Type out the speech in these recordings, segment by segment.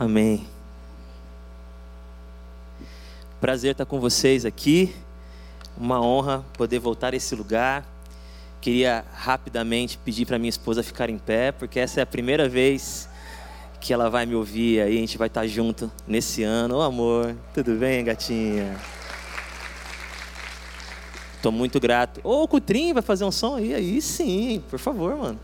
Amém. Prazer estar com vocês aqui. Uma honra poder voltar a esse lugar. Queria rapidamente pedir para minha esposa ficar em pé, porque essa é a primeira vez que ela vai me ouvir aí, a gente vai estar junto nesse ano. Ô amor, tudo bem, gatinha? Tô muito grato. Ô, o Cutrim vai fazer um som aí? Aí sim, por favor, mano.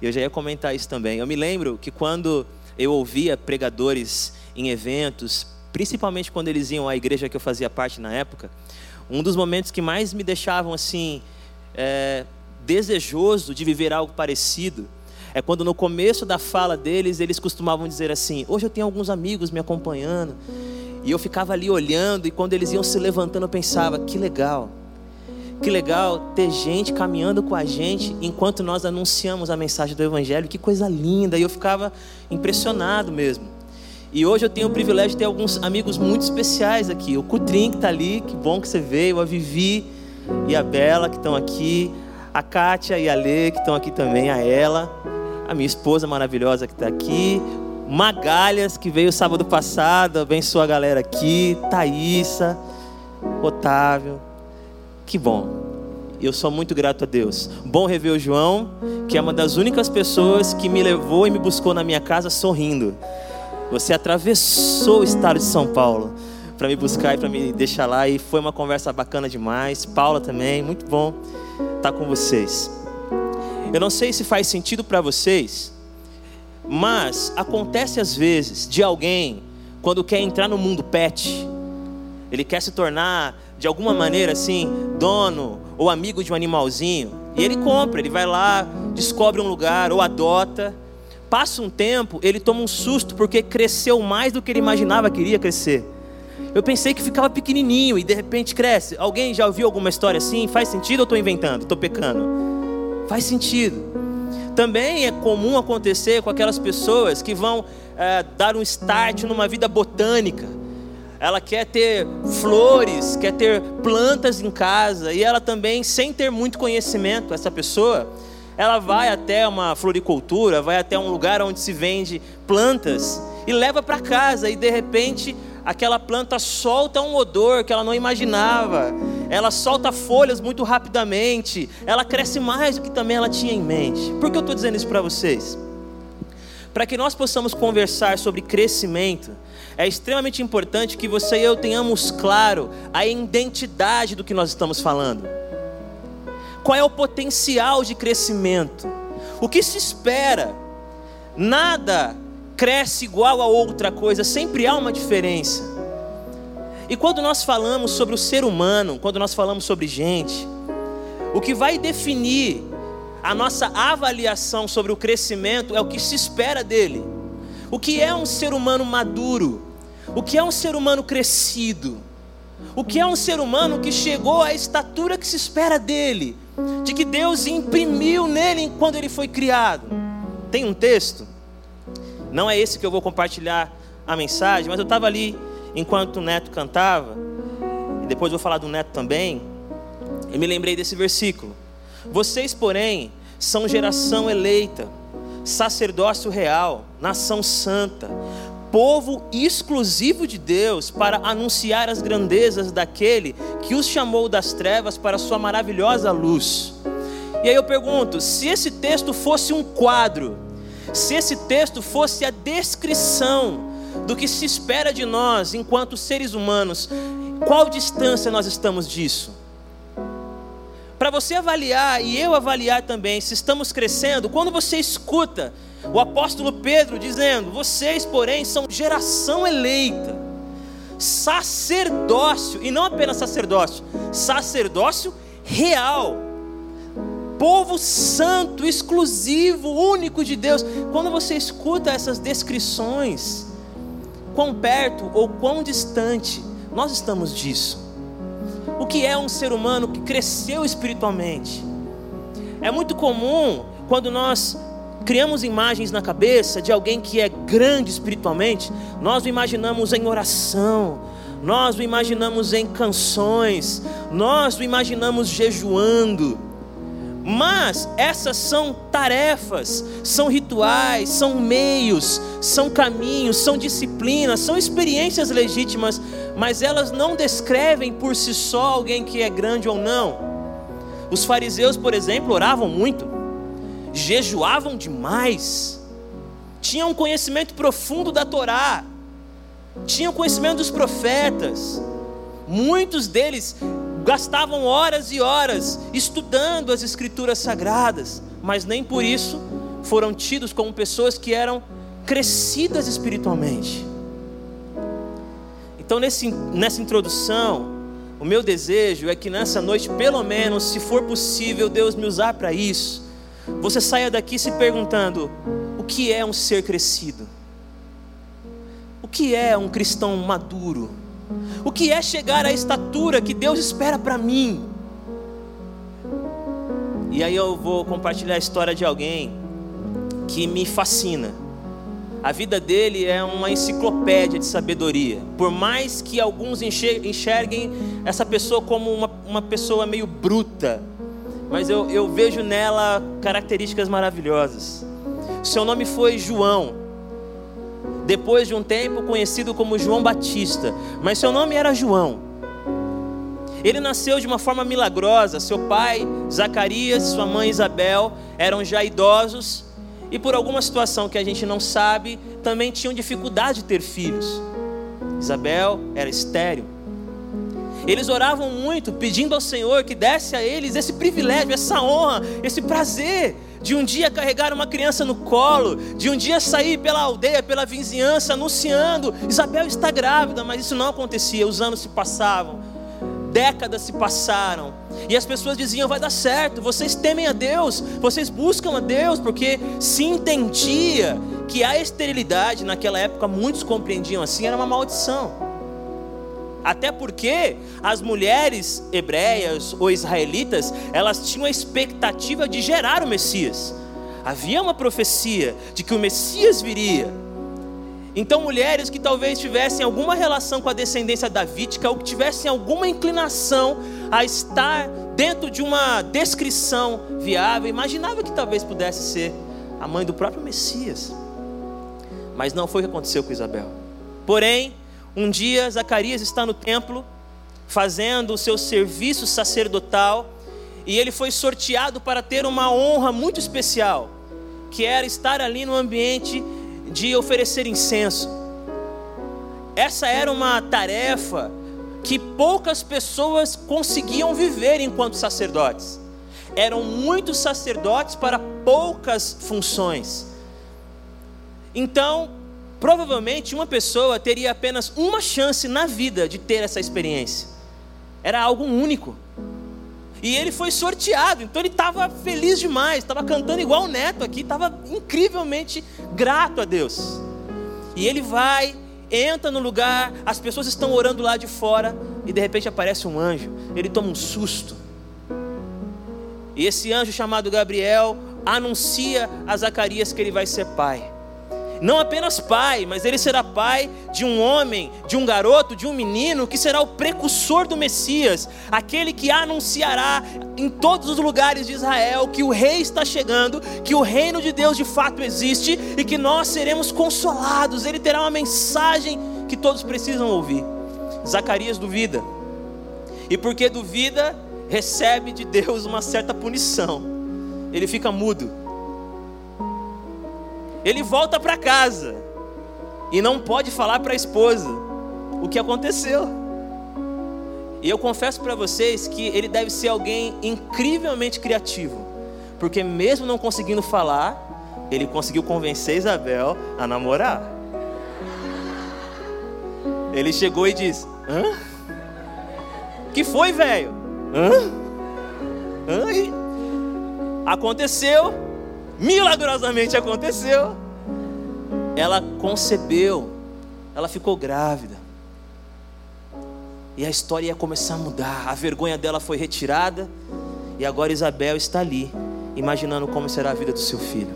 Eu já ia comentar isso também. Eu me lembro que quando eu ouvia pregadores em eventos, principalmente quando eles iam à igreja que eu fazia parte na época, um dos momentos que mais me deixavam assim é, desejoso de viver algo parecido é quando no começo da fala deles eles costumavam dizer assim: hoje eu tenho alguns amigos me acompanhando. E eu ficava ali olhando e quando eles iam se levantando eu pensava que legal que legal ter gente caminhando com a gente enquanto nós anunciamos a mensagem do Evangelho. Que coisa linda! E eu ficava impressionado mesmo. E hoje eu tenho o privilégio de ter alguns amigos muito especiais aqui. O Cutrim que está ali, que bom que você veio. A Vivi e a Bela que estão aqui. A Kátia e a Lê que estão aqui também. A ela. A minha esposa maravilhosa que está aqui. Magalhas que veio sábado passado. Abençoa a galera aqui. Thaísa. Otávio. Que bom. Eu sou muito grato a Deus. Bom rever o João, que é uma das únicas pessoas que me levou e me buscou na minha casa sorrindo. Você atravessou o estado de São Paulo para me buscar e para me deixar lá e foi uma conversa bacana demais. Paula também, muito bom estar com vocês. Eu não sei se faz sentido para vocês, mas acontece às vezes de alguém quando quer entrar no mundo pet, ele quer se tornar de alguma maneira assim, dono ou amigo de um animalzinho, e ele compra, ele vai lá, descobre um lugar ou adota. Passa um tempo, ele toma um susto porque cresceu mais do que ele imaginava que iria crescer. Eu pensei que ficava pequenininho e de repente cresce. Alguém já ouviu alguma história assim? Faz sentido ou estou inventando? Estou pecando? Faz sentido. Também é comum acontecer com aquelas pessoas que vão é, dar um start numa vida botânica ela quer ter flores, quer ter plantas em casa, e ela também, sem ter muito conhecimento, essa pessoa, ela vai até uma floricultura, vai até um lugar onde se vende plantas e leva para casa, e de repente aquela planta solta um odor que ela não imaginava, ela solta folhas muito rapidamente, ela cresce mais do que também ela tinha em mente. Por que eu estou dizendo isso para vocês? Para que nós possamos conversar sobre crescimento, é extremamente importante que você e eu tenhamos claro a identidade do que nós estamos falando. Qual é o potencial de crescimento? O que se espera? Nada cresce igual a outra coisa, sempre há uma diferença. E quando nós falamos sobre o ser humano, quando nós falamos sobre gente, o que vai definir a nossa avaliação sobre o crescimento é o que se espera dele. O que é um ser humano maduro? O que é um ser humano crescido? O que é um ser humano que chegou à estatura que se espera dele? De que Deus imprimiu nele quando ele foi criado? Tem um texto, não é esse que eu vou compartilhar a mensagem, mas eu estava ali enquanto o neto cantava, e depois vou falar do neto também, e me lembrei desse versículo. Vocês, porém, são geração eleita sacerdócio real, nação santa, povo exclusivo de Deus para anunciar as grandezas daquele que os chamou das trevas para sua maravilhosa luz. E aí eu pergunto: se esse texto fosse um quadro, se esse texto fosse a descrição do que se espera de nós enquanto seres humanos, qual distância nós estamos disso? Para você avaliar e eu avaliar também se estamos crescendo, quando você escuta o apóstolo Pedro dizendo: Vocês, porém, são geração eleita, sacerdócio, e não apenas sacerdócio, sacerdócio real, povo santo, exclusivo, único de Deus. Quando você escuta essas descrições, quão perto ou quão distante nós estamos disso? O que é um ser humano que cresceu espiritualmente. É muito comum quando nós criamos imagens na cabeça de alguém que é grande espiritualmente, nós o imaginamos em oração, nós o imaginamos em canções, nós o imaginamos jejuando. Mas essas são tarefas, são rituais, são meios, são caminhos, são disciplinas, são experiências legítimas, mas elas não descrevem por si só alguém que é grande ou não. Os fariseus, por exemplo, oravam muito, jejuavam demais, tinham um conhecimento profundo da Torá, tinham conhecimento dos profetas, muitos deles gastavam horas e horas estudando as escrituras sagradas, mas nem por isso foram tidos como pessoas que eram crescidas espiritualmente. Então, nesse, nessa introdução, o meu desejo é que nessa noite, pelo menos, se for possível, Deus me usar para isso, você saia daqui se perguntando: o que é um ser crescido? O que é um cristão maduro? O que é chegar à estatura que Deus espera para mim? E aí eu vou compartilhar a história de alguém que me fascina. A vida dele é uma enciclopédia de sabedoria. Por mais que alguns enxerguem essa pessoa como uma, uma pessoa meio bruta, mas eu, eu vejo nela características maravilhosas. Seu nome foi João depois de um tempo conhecido como João Batista, mas seu nome era João. Ele nasceu de uma forma milagrosa. Seu pai, Zacarias, sua mãe Isabel eram já idosos e por alguma situação que a gente não sabe, também tinham dificuldade de ter filhos. Isabel era estéril. Eles oravam muito, pedindo ao Senhor que desse a eles esse privilégio, essa honra, esse prazer de um dia carregar uma criança no colo, de um dia sair pela aldeia, pela vizinhança, anunciando: Isabel está grávida, mas isso não acontecia, os anos se passavam, décadas se passaram, e as pessoas diziam: vai dar certo, vocês temem a Deus, vocês buscam a Deus, porque se entendia que a esterilidade naquela época, muitos compreendiam assim, era uma maldição. Até porque as mulheres hebreias ou israelitas, elas tinham a expectativa de gerar o Messias. Havia uma profecia de que o Messias viria. Então, mulheres que talvez tivessem alguma relação com a descendência davídica ou que tivessem alguma inclinação a estar dentro de uma descrição viável, imaginava que talvez pudesse ser a mãe do próprio Messias. Mas não foi o que aconteceu com Isabel. Porém, um dia, Zacarias está no templo, fazendo o seu serviço sacerdotal, e ele foi sorteado para ter uma honra muito especial, que era estar ali no ambiente de oferecer incenso. Essa era uma tarefa que poucas pessoas conseguiam viver enquanto sacerdotes. Eram muitos sacerdotes para poucas funções. Então, Provavelmente uma pessoa teria apenas uma chance na vida de ter essa experiência. Era algo único. E ele foi sorteado, então ele estava feliz demais, estava cantando igual o neto aqui, estava incrivelmente grato a Deus. E ele vai, entra no lugar, as pessoas estão orando lá de fora, e de repente aparece um anjo, ele toma um susto. E esse anjo chamado Gabriel anuncia a Zacarias que ele vai ser pai não apenas pai, mas ele será pai de um homem, de um garoto, de um menino que será o precursor do Messias, aquele que anunciará em todos os lugares de Israel que o rei está chegando, que o reino de Deus de fato existe e que nós seremos consolados. Ele terá uma mensagem que todos precisam ouvir. Zacarias duvida. E porque duvida, recebe de Deus uma certa punição. Ele fica mudo ele volta para casa e não pode falar para a esposa o que aconteceu. E eu confesso para vocês que ele deve ser alguém incrivelmente criativo, porque mesmo não conseguindo falar, ele conseguiu convencer Isabel a namorar. Ele chegou e disse: Hã? Que foi, velho? Hã? Hã? Aconteceu milagrosamente aconteceu. Ela concebeu, ela ficou grávida. E a história ia começar a mudar. A vergonha dela foi retirada. E agora Isabel está ali, imaginando como será a vida do seu filho.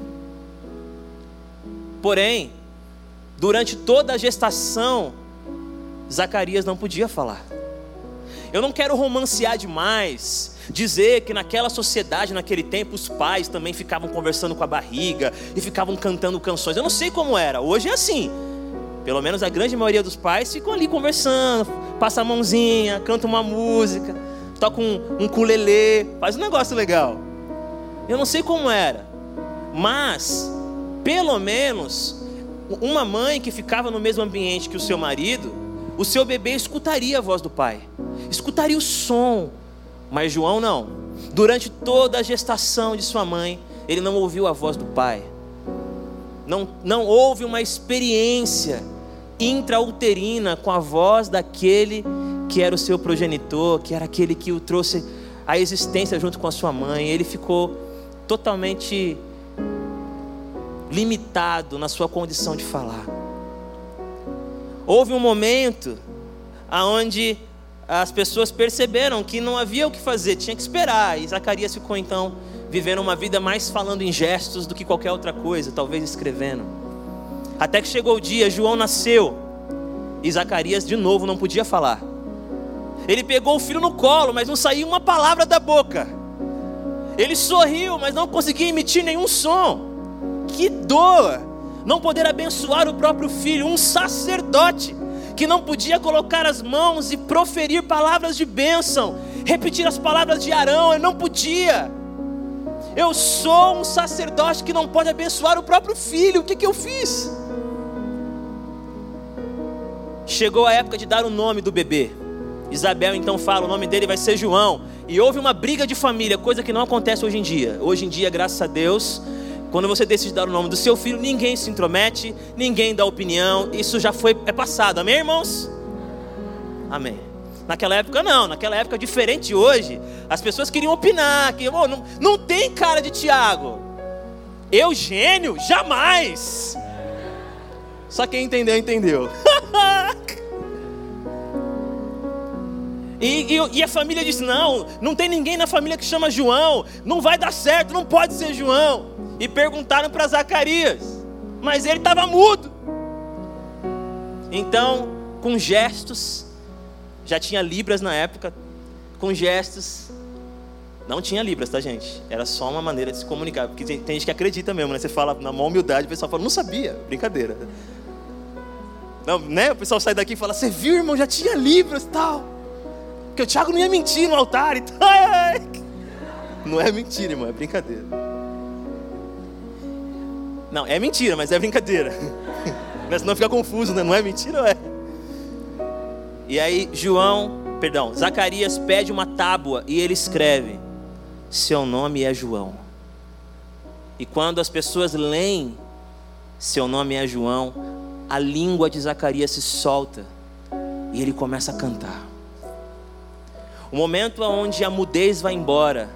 Porém, durante toda a gestação, Zacarias não podia falar. Eu não quero romancear demais, dizer que naquela sociedade, naquele tempo, os pais também ficavam conversando com a barriga e ficavam cantando canções. Eu não sei como era, hoje é assim. Pelo menos a grande maioria dos pais ficam ali conversando, passa a mãozinha, canta uma música, toca um, um culelê, faz um negócio legal. Eu não sei como era, mas pelo menos uma mãe que ficava no mesmo ambiente que o seu marido, o seu bebê escutaria a voz do pai, escutaria o som, mas João não. Durante toda a gestação de sua mãe, ele não ouviu a voz do pai, não, não houve uma experiência intrauterina com a voz daquele que era o seu progenitor, que era aquele que o trouxe à existência junto com a sua mãe. Ele ficou totalmente limitado na sua condição de falar. Houve um momento aonde as pessoas perceberam que não havia o que fazer, tinha que esperar. E Zacarias ficou então vivendo uma vida mais falando em gestos do que qualquer outra coisa, talvez escrevendo. Até que chegou o dia, João nasceu e Zacarias de novo não podia falar. Ele pegou o filho no colo, mas não saía uma palavra da boca. Ele sorriu, mas não conseguia emitir nenhum som. Que dor! Não poder abençoar o próprio filho, um sacerdote que não podia colocar as mãos e proferir palavras de bênção, repetir as palavras de Arão, ele não podia. Eu sou um sacerdote que não pode abençoar o próprio filho, o que, que eu fiz? Chegou a época de dar o nome do bebê. Isabel então fala: o nome dele vai ser João. E houve uma briga de família, coisa que não acontece hoje em dia. Hoje em dia, graças a Deus, quando você decide dar o nome do seu filho, ninguém se intromete, ninguém dá opinião. Isso já foi é passado. Amém, irmãos? Amém. Naquela época não, naquela época diferente hoje, as pessoas queriam opinar, que oh, não, não tem cara de Tiago. Eugênio, jamais. Só quem entendeu, entendeu. E, e, e, a família disse: Não, não tem ninguém na família que chama João, não vai dar certo, não pode ser João. E perguntaram para Zacarias, mas ele estava mudo. Então, com gestos, já tinha Libras na época, com gestos, não tinha Libras, tá, gente? Era só uma maneira de se comunicar, porque tem, gente que acredita mesmo, né? Você fala na maior humildade, o pessoal fala: Não sabia, brincadeira. Não, né? O pessoal sai daqui e fala: Você viu, irmão, já tinha Libras e tal. Porque o Tiago não ia mentir no altar. Então, não é mentira, irmão, é brincadeira. Não, é mentira, mas é brincadeira. Mas não fica confuso, né? Não é mentira ou é? E aí, João, perdão, Zacarias pede uma tábua e ele escreve: Seu nome é João. E quando as pessoas leem, Seu nome é João, a língua de Zacarias se solta e ele começa a cantar. O momento onde a mudez vai embora,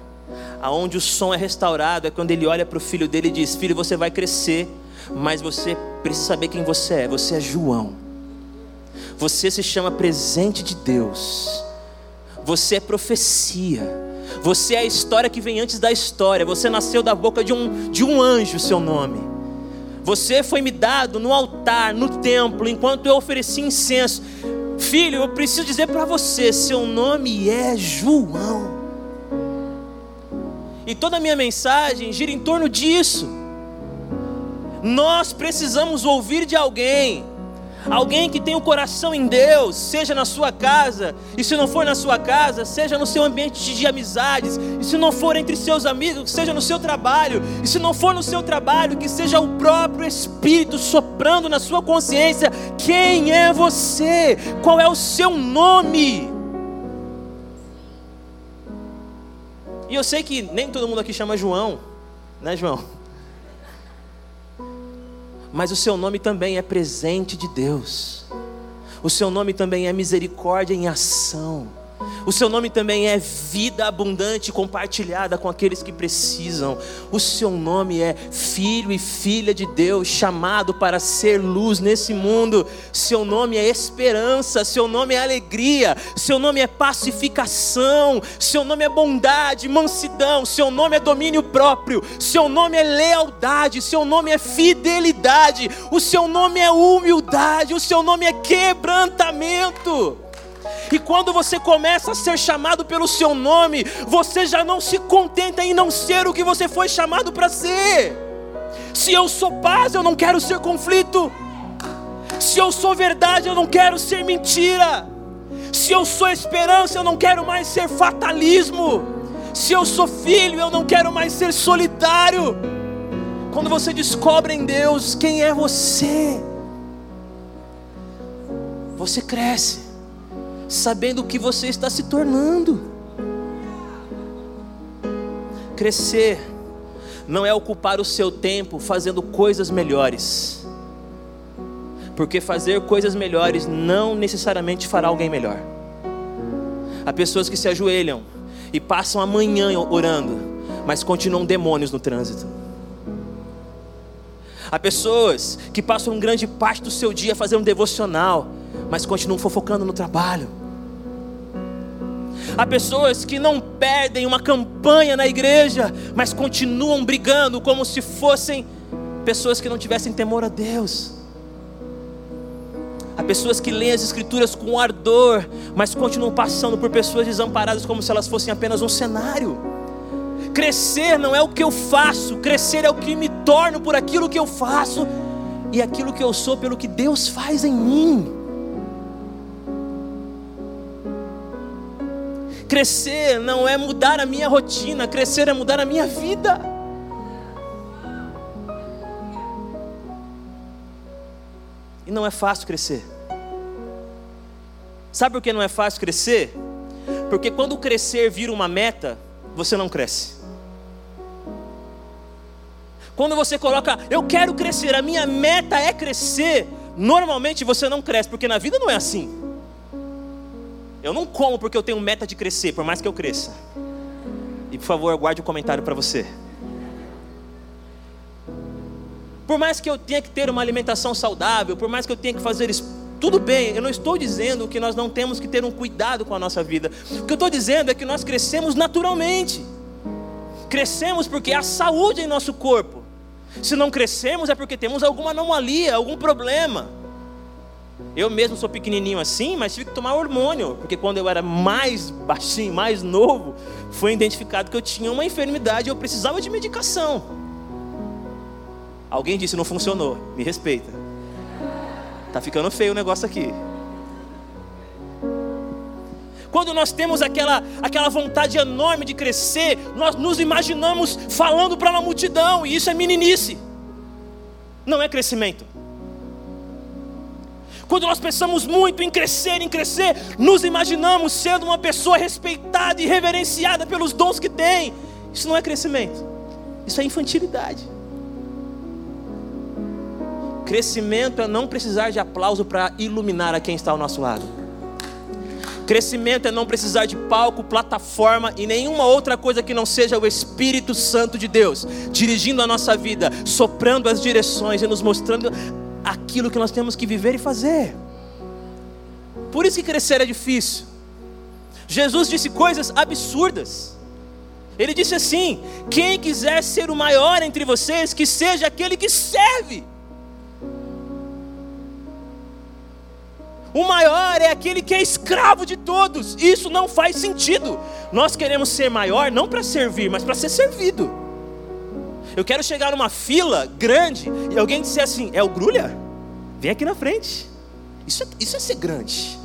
aonde o som é restaurado, é quando ele olha para o filho dele e diz: Filho, você vai crescer, mas você precisa saber quem você é. Você é João. Você se chama presente de Deus. Você é profecia. Você é a história que vem antes da história. Você nasceu da boca de um, de um anjo, seu nome. Você foi me dado no altar, no templo, enquanto eu ofereci incenso. Filho, eu preciso dizer para você: seu nome é João. E toda a minha mensagem gira em torno disso. Nós precisamos ouvir de alguém Alguém que tem o coração em Deus, seja na sua casa, e se não for na sua casa, seja no seu ambiente de amizades, e se não for entre seus amigos, seja no seu trabalho, e se não for no seu trabalho, que seja o próprio Espírito soprando na sua consciência: quem é você? Qual é o seu nome? E eu sei que nem todo mundo aqui chama João, né, João? mas o seu nome também é presente de Deus. O seu nome também é misericórdia em ação. O seu nome também é vida abundante compartilhada com aqueles que precisam. O seu nome é filho e filha de Deus, chamado para ser luz nesse mundo. Seu nome é esperança, seu nome é alegria, seu nome é pacificação, seu nome é bondade, mansidão, seu nome é domínio próprio, seu nome é lealdade, seu nome é fidelidade, o seu nome é humildade, o seu nome é quebrantamento. E quando você começa a ser chamado pelo seu nome, você já não se contenta em não ser o que você foi chamado para ser. Se eu sou paz, eu não quero ser conflito. Se eu sou verdade, eu não quero ser mentira. Se eu sou esperança, eu não quero mais ser fatalismo. Se eu sou filho, eu não quero mais ser solitário. Quando você descobre em Deus quem é você, você cresce, sabendo o que você está se tornando. Crescer não é ocupar o seu tempo fazendo coisas melhores, porque fazer coisas melhores não necessariamente fará alguém melhor. Há pessoas que se ajoelham e passam a manhã orando, mas continuam demônios no trânsito. Há pessoas que passam grande parte do seu dia fazendo devocional, mas continuam fofocando no trabalho. Há pessoas que não perdem uma campanha na igreja, mas continuam brigando como se fossem pessoas que não tivessem temor a Deus. Há pessoas que leem as Escrituras com ardor, mas continuam passando por pessoas desamparadas como se elas fossem apenas um cenário. Crescer não é o que eu faço, crescer é o que me torno por aquilo que eu faço e aquilo que eu sou pelo que Deus faz em mim. Crescer não é mudar a minha rotina, crescer é mudar a minha vida. E não é fácil crescer. Sabe por que não é fácil crescer? Porque quando crescer vira uma meta, você não cresce. Quando você coloca, eu quero crescer, a minha meta é crescer, normalmente você não cresce, porque na vida não é assim. Eu não como porque eu tenho meta de crescer, por mais que eu cresça. E por favor, guarde o um comentário para você. Por mais que eu tenha que ter uma alimentação saudável, por mais que eu tenha que fazer isso, tudo bem, eu não estou dizendo que nós não temos que ter um cuidado com a nossa vida. O que eu estou dizendo é que nós crescemos naturalmente. Crescemos porque há saúde em nosso corpo. Se não crescemos é porque temos alguma anomalia, algum problema. Eu mesmo sou pequenininho assim, mas tive que tomar hormônio, porque quando eu era mais baixinho, mais novo, foi identificado que eu tinha uma enfermidade e eu precisava de medicação. Alguém disse não funcionou, me respeita. Tá ficando feio o negócio aqui. Quando nós temos aquela, aquela vontade enorme de crescer, nós nos imaginamos falando para uma multidão, e isso é meninice, não é crescimento. Quando nós pensamos muito em crescer, em crescer, nos imaginamos sendo uma pessoa respeitada e reverenciada pelos dons que tem. Isso não é crescimento, isso é infantilidade. Crescimento é não precisar de aplauso para iluminar a quem está ao nosso lado. Crescimento é não precisar de palco, plataforma e nenhuma outra coisa que não seja o Espírito Santo de Deus dirigindo a nossa vida, soprando as direções e nos mostrando aquilo que nós temos que viver e fazer. Por isso que crescer é difícil. Jesus disse coisas absurdas. Ele disse assim: Quem quiser ser o maior entre vocês, que seja aquele que serve. O maior é aquele que é escravo de todos. Isso não faz sentido. Nós queremos ser maior não para servir, mas para ser servido. Eu quero chegar numa fila grande e alguém disser assim: é o grulha? Vem aqui na frente. Isso é, isso é ser grande.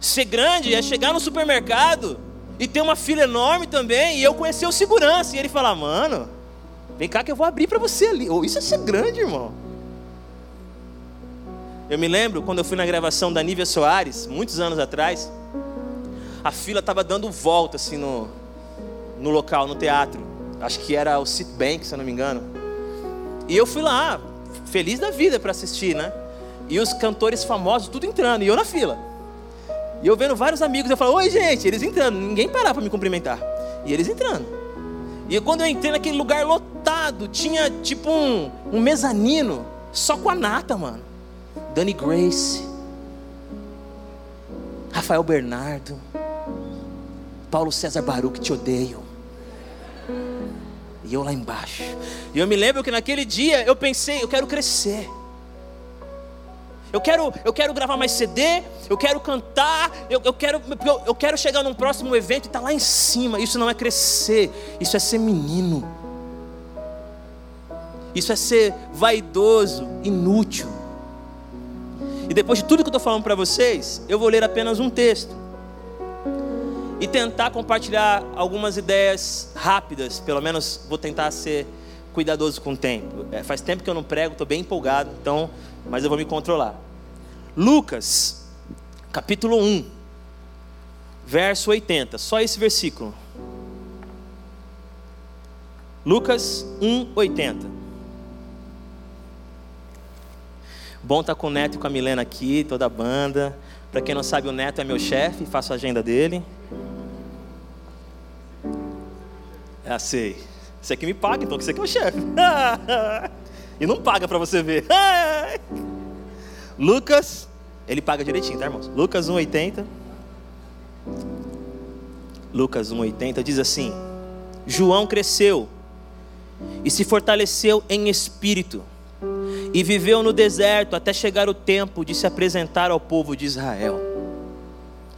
Ser grande é chegar no supermercado e ter uma fila enorme também e eu conhecer o segurança e ele falar: mano, vem cá que eu vou abrir para você ali. Oh, isso é ser grande, irmão. Eu me lembro quando eu fui na gravação da Nívia Soares, muitos anos atrás, a fila estava dando volta assim no, no local, no teatro. Acho que era o Citibank, se eu não me engano. E eu fui lá, feliz da vida para assistir, né? E os cantores famosos tudo entrando, e eu na fila. E eu vendo vários amigos, eu falo, oi gente, eles entrando, ninguém parava para me cumprimentar. E eles entrando. E quando eu entrei naquele lugar lotado, tinha tipo um, um mezanino, só com a nata, mano. Dani Grace, Rafael Bernardo, Paulo César Baruch, te odeio. E eu lá embaixo. E eu me lembro que naquele dia eu pensei, eu quero crescer. Eu quero, eu quero gravar mais CD, eu quero cantar, eu, eu quero, eu, eu quero chegar num próximo evento e estar tá lá em cima. Isso não é crescer, isso é ser menino. Isso é ser vaidoso, inútil. E depois de tudo que eu estou falando para vocês, eu vou ler apenas um texto e tentar compartilhar algumas ideias rápidas. Pelo menos vou tentar ser cuidadoso com o tempo. É, faz tempo que eu não prego, estou bem empolgado, então, mas eu vou me controlar. Lucas, capítulo 1, verso 80, só esse versículo. Lucas 1, 80. Bom estar tá com o Neto e com a Milena aqui, toda a banda. Para quem não sabe, o Neto é meu chefe, faço a agenda dele. É, sei. Você que me paga, então que você que é o chefe. e não paga para você ver. Lucas, ele paga direitinho, tá, irmãos? Lucas 1,80. Lucas 1,80 diz assim: João cresceu e se fortaleceu em espírito, e viveu no deserto até chegar o tempo de se apresentar ao povo de Israel.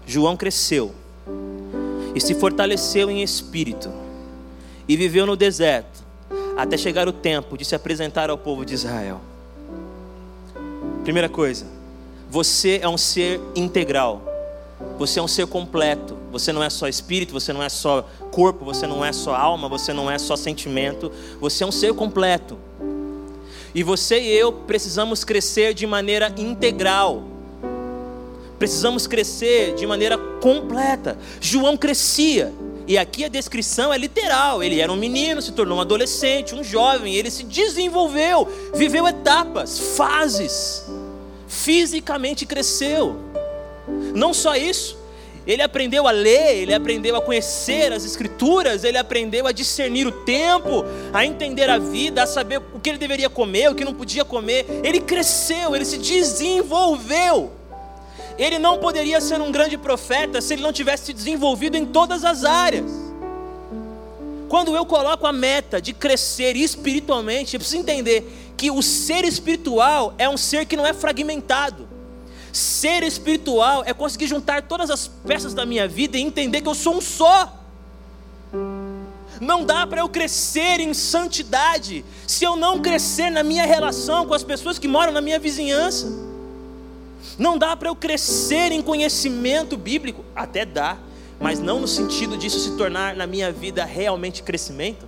João cresceu e se fortaleceu em espírito e viveu no deserto até chegar o tempo de se apresentar ao povo de Israel. Primeira coisa, você é um ser integral. Você é um ser completo. Você não é só espírito, você não é só corpo, você não é só alma, você não é só sentimento. Você é um ser completo. E você e eu precisamos crescer de maneira integral. Precisamos crescer de maneira completa. João crescia. E aqui a descrição é literal. Ele era um menino, se tornou um adolescente, um jovem, ele se desenvolveu, viveu etapas, fases. Fisicamente cresceu. Não só isso, ele aprendeu a ler, ele aprendeu a conhecer as escrituras, ele aprendeu a discernir o tempo, a entender a vida, a saber o que ele deveria comer, o que não podia comer. Ele cresceu, ele se desenvolveu. Ele não poderia ser um grande profeta se ele não tivesse se desenvolvido em todas as áreas. Quando eu coloco a meta de crescer espiritualmente, eu preciso entender que o ser espiritual é um ser que não é fragmentado. Ser espiritual é conseguir juntar todas as peças da minha vida e entender que eu sou um só. Não dá para eu crescer em santidade se eu não crescer na minha relação com as pessoas que moram na minha vizinhança. Não dá para eu crescer em conhecimento bíblico, até dá, mas não no sentido disso se tornar na minha vida realmente crescimento.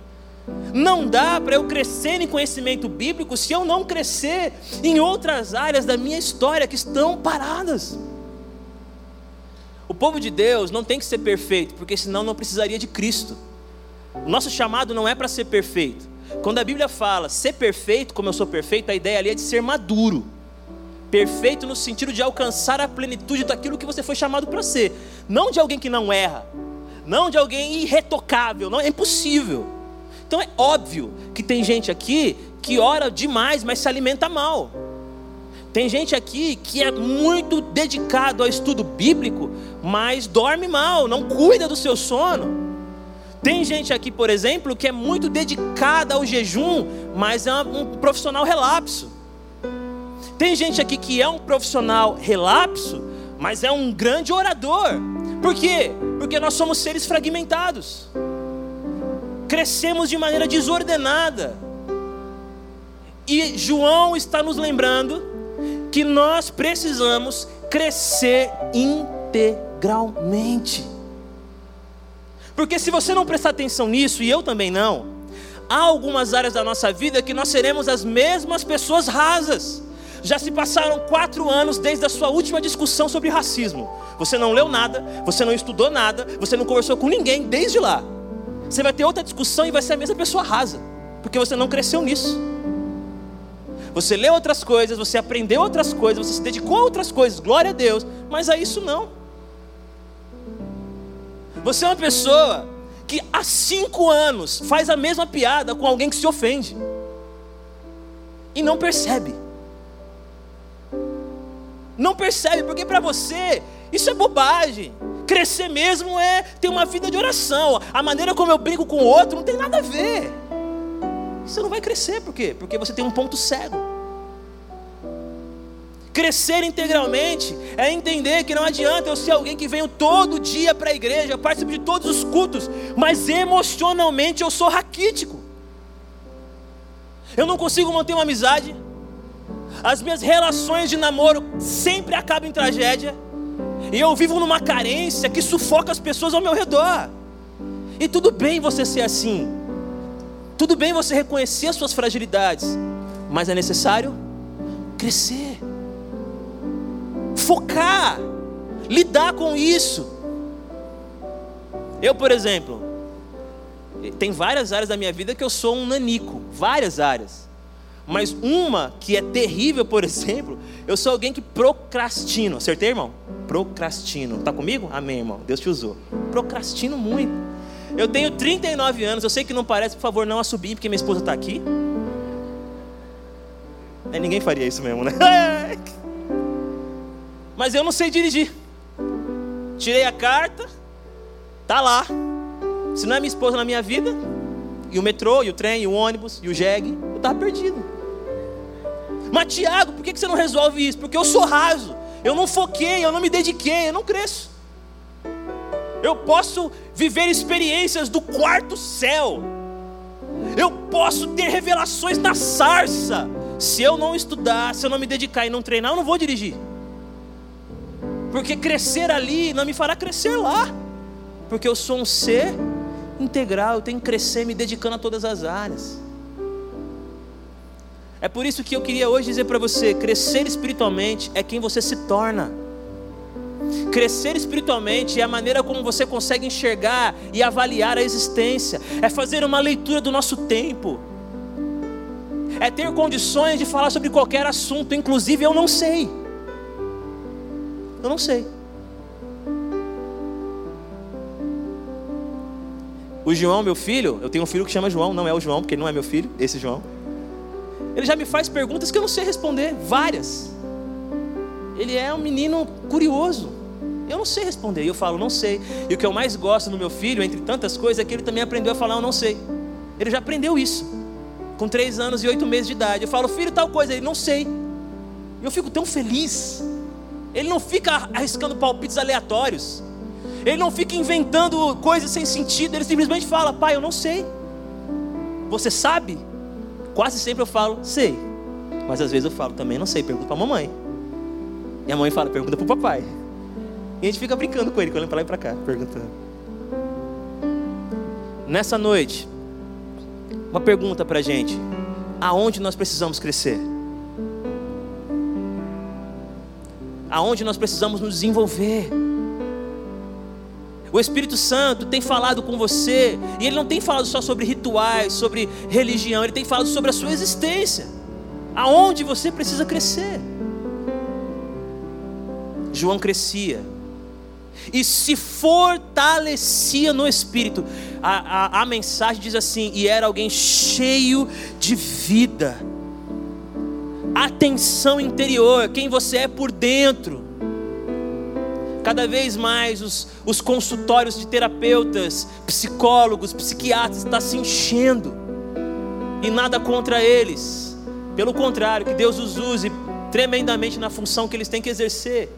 Não dá para eu crescer em conhecimento bíblico se eu não crescer em outras áreas da minha história que estão paradas. O povo de Deus não tem que ser perfeito, porque senão não precisaria de Cristo. O nosso chamado não é para ser perfeito. Quando a Bíblia fala ser perfeito, como eu sou perfeito, a ideia ali é de ser maduro. Perfeito no sentido de alcançar a plenitude daquilo que você foi chamado para ser. Não de alguém que não erra. Não de alguém irretocável. Não, é impossível. Então é óbvio que tem gente aqui que ora demais, mas se alimenta mal. Tem gente aqui que é muito dedicado ao estudo bíblico, mas dorme mal, não cuida do seu sono. Tem gente aqui, por exemplo, que é muito dedicada ao jejum, mas é um profissional relapso. Tem gente aqui que é um profissional relapso, mas é um grande orador. Por quê? Porque nós somos seres fragmentados. Crescemos de maneira desordenada. E João está nos lembrando que nós precisamos crescer integralmente. Porque se você não prestar atenção nisso, e eu também não, há algumas áreas da nossa vida que nós seremos as mesmas pessoas rasas. Já se passaram quatro anos desde a sua última discussão sobre racismo. Você não leu nada, você não estudou nada, você não conversou com ninguém desde lá. Você vai ter outra discussão e vai ser a mesma pessoa rasa, porque você não cresceu nisso. Você leu outras coisas, você aprendeu outras coisas, você se dedicou a outras coisas, glória a Deus, mas a isso não. Você é uma pessoa que há cinco anos faz a mesma piada com alguém que se ofende e não percebe. Não percebe, porque para você isso é bobagem. Crescer mesmo é ter uma vida de oração. A maneira como eu brinco com o outro não tem nada a ver. Você não vai crescer, por quê? Porque você tem um ponto cego. Crescer integralmente é entender que não adianta eu ser alguém que venho todo dia para a igreja, participo de todos os cultos, mas emocionalmente eu sou raquítico. Eu não consigo manter uma amizade. As minhas relações de namoro sempre acabam em tragédia. E eu vivo numa carência que sufoca as pessoas ao meu redor. E tudo bem você ser assim. Tudo bem você reconhecer as suas fragilidades. Mas é necessário crescer focar, lidar com isso. Eu, por exemplo, tem várias áreas da minha vida que eu sou um nanico, várias áreas. Mas uma que é terrível, por exemplo, eu sou alguém que procrastino. Acertei, irmão? Procrastino. Tá comigo? Amém, irmão. Deus te usou. Procrastino muito. Eu tenho 39 anos, eu sei que não parece, por favor, não subir, porque minha esposa está aqui. É, ninguém faria isso mesmo, né? Mas eu não sei dirigir. Tirei a carta, tá lá. Se não é minha esposa na minha vida, e o metrô, e o trem, e o ônibus, e o jegue, eu estava perdido. Mas Tiago, por que você não resolve isso? Porque eu sou raso, eu não foquei, eu não me dediquei, eu não cresço. Eu posso viver experiências do quarto céu. Eu posso ter revelações na sarça. Se eu não estudar, se eu não me dedicar e não treinar, eu não vou dirigir. Porque crescer ali não me fará crescer lá. Porque eu sou um ser integral, eu tenho que crescer me dedicando a todas as áreas. É por isso que eu queria hoje dizer para você: crescer espiritualmente é quem você se torna. Crescer espiritualmente é a maneira como você consegue enxergar e avaliar a existência, é fazer uma leitura do nosso tempo, é ter condições de falar sobre qualquer assunto, inclusive eu não sei. Eu não sei. O João, meu filho, eu tenho um filho que chama João, não é o João, porque não é meu filho, esse João. Ele já me faz perguntas que eu não sei responder, várias. Ele é um menino curioso. Eu não sei responder. E eu falo, não sei. E o que eu mais gosto no meu filho, entre tantas coisas, é que ele também aprendeu a falar, eu não sei. Ele já aprendeu isso. Com três anos e oito meses de idade. Eu falo, filho, tal coisa. Ele, não sei. E eu fico tão feliz. Ele não fica arriscando palpites aleatórios. Ele não fica inventando coisas sem sentido. Ele simplesmente fala: Pai, eu não sei. Você sabe? Quase sempre eu falo: Sei. Mas às vezes eu falo também: Não sei. Pergunta para a mamãe. E a mãe fala: Pergunta para o papai. E a gente fica brincando com ele, olhando para lá e para cá, perguntando. Nessa noite, uma pergunta para a gente: Aonde nós precisamos crescer? aonde nós precisamos nos desenvolver. O Espírito Santo tem falado com você, e ele não tem falado só sobre rituais, sobre religião, ele tem falado sobre a sua existência, aonde você precisa crescer. João crescia e se fortalecia no Espírito. A, a, a mensagem diz assim: e era alguém cheio de vida atenção interior, quem você é por dentro. Cada vez mais os, os consultórios de terapeutas, psicólogos, psiquiatras estão tá se enchendo. E nada contra eles. Pelo contrário, que Deus os use tremendamente na função que eles têm que exercer.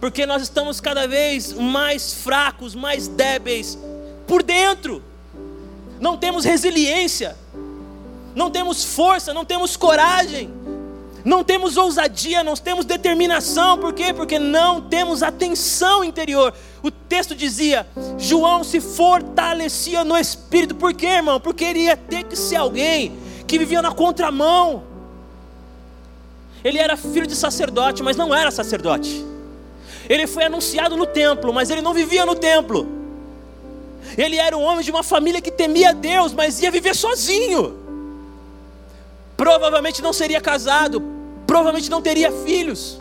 Porque nós estamos cada vez mais fracos, mais débeis por dentro. Não temos resiliência não temos força, não temos coragem, não temos ousadia, não temos determinação, por quê? Porque não temos atenção interior. O texto dizia: João se fortalecia no espírito, por quê, irmão? Porque ele ia ter que ser alguém que vivia na contramão. Ele era filho de sacerdote, mas não era sacerdote. Ele foi anunciado no templo, mas ele não vivia no templo. Ele era um homem de uma família que temia Deus, mas ia viver sozinho provavelmente não seria casado, provavelmente não teria filhos.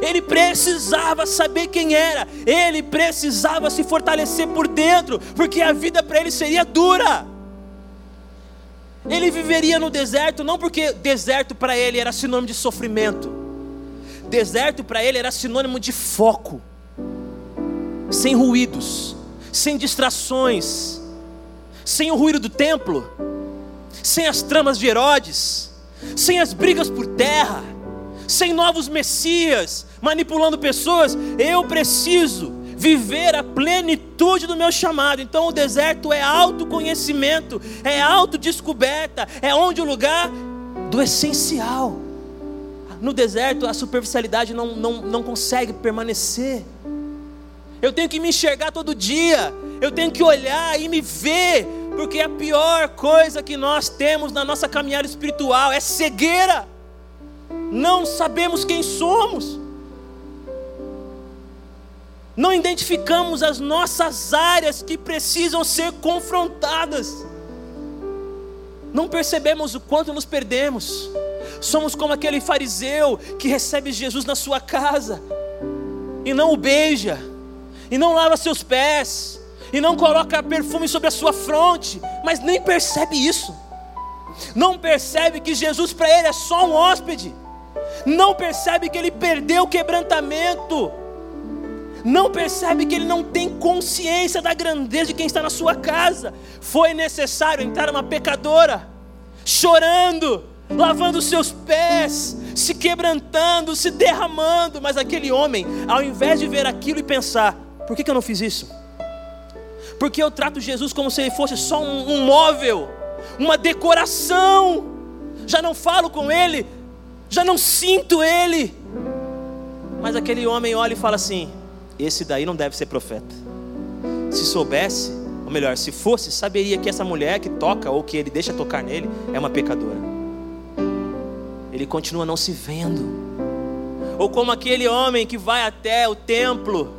Ele precisava saber quem era, ele precisava se fortalecer por dentro, porque a vida para ele seria dura. Ele viveria no deserto, não porque deserto para ele era sinônimo de sofrimento, deserto para ele era sinônimo de foco, sem ruídos, sem distrações, sem o ruído do templo sem as tramas de Herodes, sem as brigas por terra, sem novos messias, manipulando pessoas. Eu preciso viver a plenitude do meu chamado. Então o deserto é autoconhecimento, é autodescoberta, é onde o lugar do essencial. No deserto a superficialidade não, não, não consegue permanecer. Eu tenho que me enxergar todo dia, eu tenho que olhar e me ver, porque a pior coisa que nós temos na nossa caminhada espiritual é cegueira. Não sabemos quem somos não identificamos as nossas áreas que precisam ser confrontadas, não percebemos o quanto nos perdemos. Somos como aquele fariseu que recebe Jesus na sua casa e não o beija, e não lava seus pés, e não coloca perfume sobre a sua fronte, mas nem percebe isso. Não percebe que Jesus para ele é só um hóspede. Não percebe que ele perdeu o quebrantamento não percebe que ele não tem consciência da grandeza de quem está na sua casa. Foi necessário entrar uma pecadora, chorando, lavando seus pés, se quebrantando, se derramando. Mas aquele homem, ao invés de ver aquilo e pensar: por que eu não fiz isso? Porque eu trato Jesus como se ele fosse só um, um móvel, uma decoração. Já não falo com ele, já não sinto ele. Mas aquele homem olha e fala assim: esse daí não deve ser profeta. Se soubesse, ou melhor, se fosse, saberia que essa mulher que toca ou que ele deixa tocar nele é uma pecadora. Ele continua não se vendo. Ou como aquele homem que vai até o templo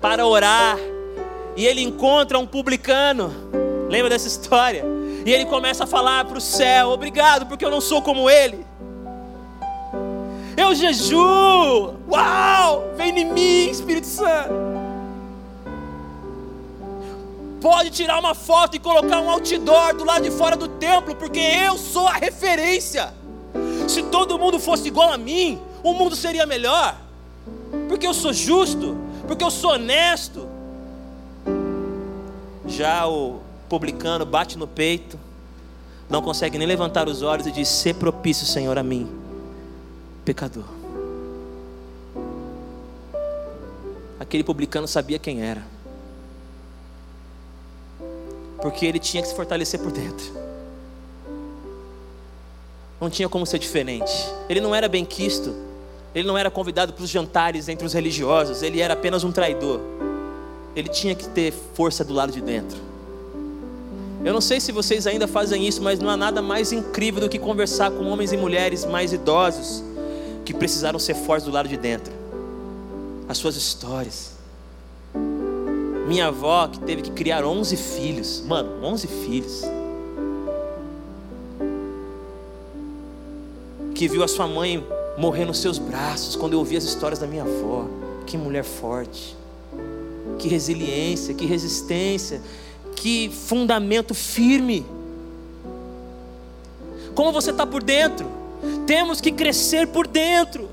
para orar e ele encontra um publicano. Lembra dessa história? E ele começa a falar para o céu: Obrigado, porque eu não sou como ele. Eu jejuo. Uau! Vem em mim, Espírito Santo. Pode tirar uma foto e colocar um outdoor do lado de fora do templo, porque eu sou a referência. Se todo mundo fosse igual a mim, o mundo seria melhor. Porque eu sou justo, porque eu sou honesto. Já o publicano bate no peito, não consegue nem levantar os olhos e diz: Ser propício, Senhor, a mim pecador. Aquele publicano sabia quem era, porque ele tinha que se fortalecer por dentro. Não tinha como ser diferente. Ele não era bem quisto, ele não era convidado para os jantares entre os religiosos, ele era apenas um traidor. Ele tinha que ter força do lado de dentro. Eu não sei se vocês ainda fazem isso, mas não há nada mais incrível do que conversar com homens e mulheres mais idosos que precisaram ser fortes do lado de dentro. As suas histórias. Minha avó que teve que criar 11 filhos. Mano, 11 filhos. Que viu a sua mãe morrer nos seus braços quando eu ouvi as histórias da minha avó. Que mulher forte. Que resiliência, que resistência, que fundamento firme. Como você está por dentro? Temos que crescer por dentro.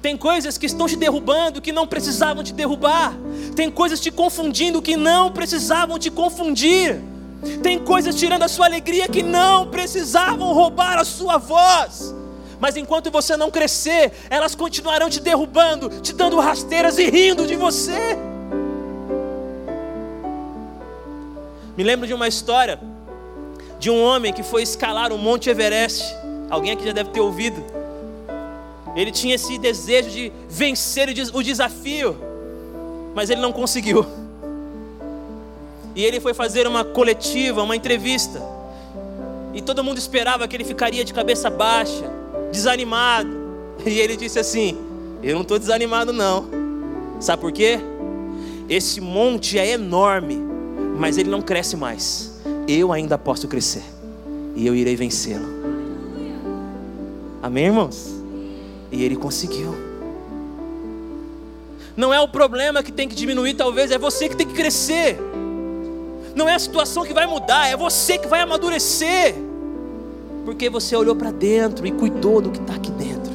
Tem coisas que estão te derrubando que não precisavam te derrubar. Tem coisas te confundindo que não precisavam te confundir. Tem coisas tirando a sua alegria que não precisavam roubar a sua voz. Mas enquanto você não crescer, elas continuarão te derrubando, te dando rasteiras e rindo de você. Me lembro de uma história de um homem que foi escalar o Monte Everest. Alguém aqui já deve ter ouvido. Ele tinha esse desejo de vencer o desafio, mas ele não conseguiu. E ele foi fazer uma coletiva, uma entrevista. E todo mundo esperava que ele ficaria de cabeça baixa, desanimado. E ele disse assim: Eu não estou desanimado, não. Sabe por quê? Esse monte é enorme, mas ele não cresce mais eu ainda posso crescer e eu irei vencê-lo. Amém, irmãos? E ele conseguiu. Não é o problema que tem que diminuir, talvez, é você que tem que crescer. Não é a situação que vai mudar, é você que vai amadurecer. Porque você olhou para dentro e cuidou do que está aqui dentro.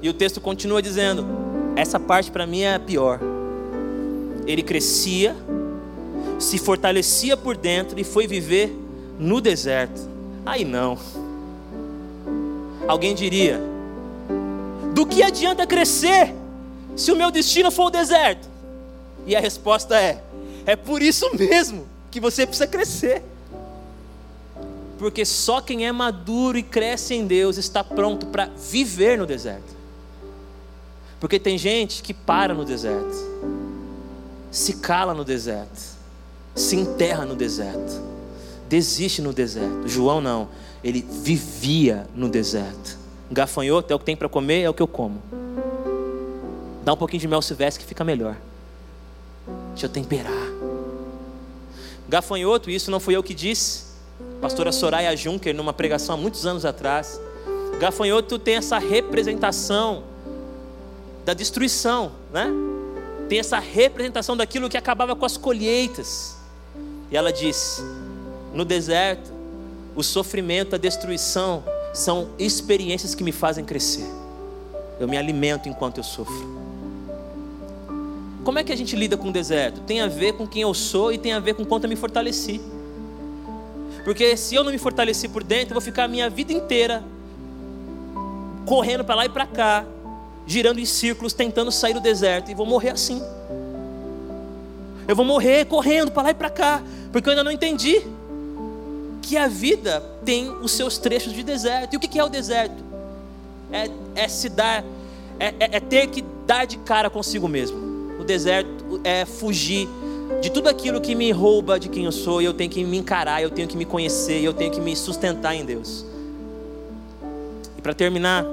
E o texto continua dizendo: essa parte para mim é a pior. Ele crescia se fortalecia por dentro e foi viver no deserto. Aí não. Alguém diria: Do que adianta crescer se o meu destino for o deserto? E a resposta é: É por isso mesmo que você precisa crescer. Porque só quem é maduro e cresce em Deus está pronto para viver no deserto. Porque tem gente que para no deserto, se cala no deserto, se enterra no deserto, desiste no deserto. João não, ele vivia no deserto. Gafanhoto é o que tem para comer, é o que eu como. Dá um pouquinho de mel silvestre que fica melhor. Deixa eu temperar. Gafanhoto, isso não fui eu que disse. Pastora Soraya Juncker, numa pregação há muitos anos atrás. Gafanhoto tem essa representação da destruição, né? Tem essa representação daquilo que acabava com as colheitas. E ela diz: no deserto, o sofrimento, a destruição são experiências que me fazem crescer. Eu me alimento enquanto eu sofro. Como é que a gente lida com o deserto? Tem a ver com quem eu sou e tem a ver com quanto eu me fortaleci. Porque se eu não me fortaleci por dentro, eu vou ficar a minha vida inteira correndo para lá e para cá, girando em círculos, tentando sair do deserto, e vou morrer assim. Eu vou morrer correndo para lá e para cá, porque eu ainda não entendi que a vida tem os seus trechos de deserto. E o que é o deserto? É, é se dar, é, é, é ter que dar de cara consigo mesmo. O deserto é fugir de tudo aquilo que me rouba de quem eu sou, eu tenho que me encarar, eu tenho que me conhecer, eu tenho que me sustentar em Deus. E para terminar,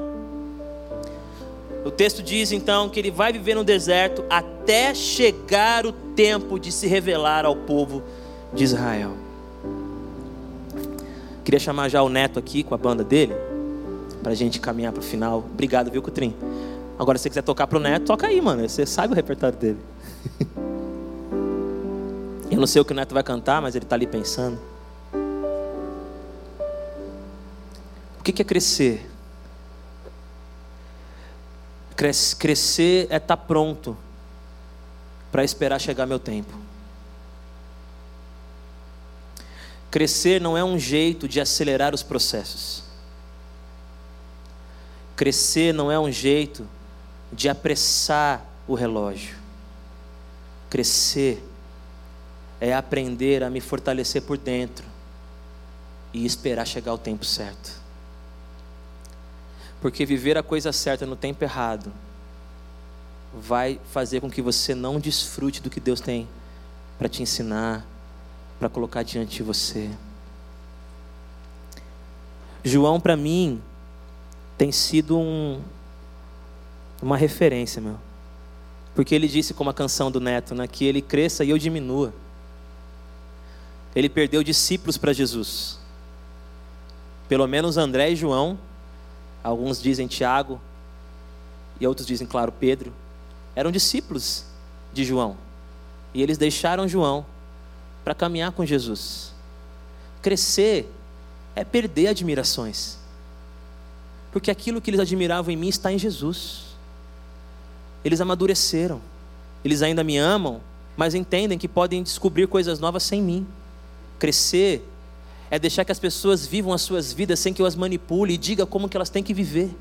o texto diz então que ele vai viver no deserto até chegar o tempo de se revelar ao povo de Israel. Queria chamar já o Neto aqui com a banda dele, para a gente caminhar para o final. Obrigado, viu, Cutrim? Agora, se você quiser tocar para o Neto, toca aí, mano. Você sabe o repertório dele. Eu não sei o que o Neto vai cantar, mas ele está ali pensando. O que é crescer? Crescer é estar tá pronto para esperar chegar meu tempo. Crescer não é um jeito de acelerar os processos. Crescer não é um jeito de apressar o relógio. Crescer é aprender a me fortalecer por dentro e esperar chegar o tempo certo. Porque viver a coisa certa no tempo errado vai fazer com que você não desfrute do que Deus tem para te ensinar, para colocar diante de você. João, para mim, tem sido um, uma referência, meu. Porque ele disse, como a canção do Neto, né, que ele cresça e eu diminua. Ele perdeu discípulos para Jesus. Pelo menos André e João Alguns dizem Tiago, e outros dizem, claro, Pedro. Eram discípulos de João. E eles deixaram João para caminhar com Jesus. Crescer é perder admirações. Porque aquilo que eles admiravam em mim está em Jesus. Eles amadureceram. Eles ainda me amam, mas entendem que podem descobrir coisas novas sem mim. Crescer é deixar que as pessoas vivam as suas vidas sem que eu as manipule e diga como que elas têm que viver.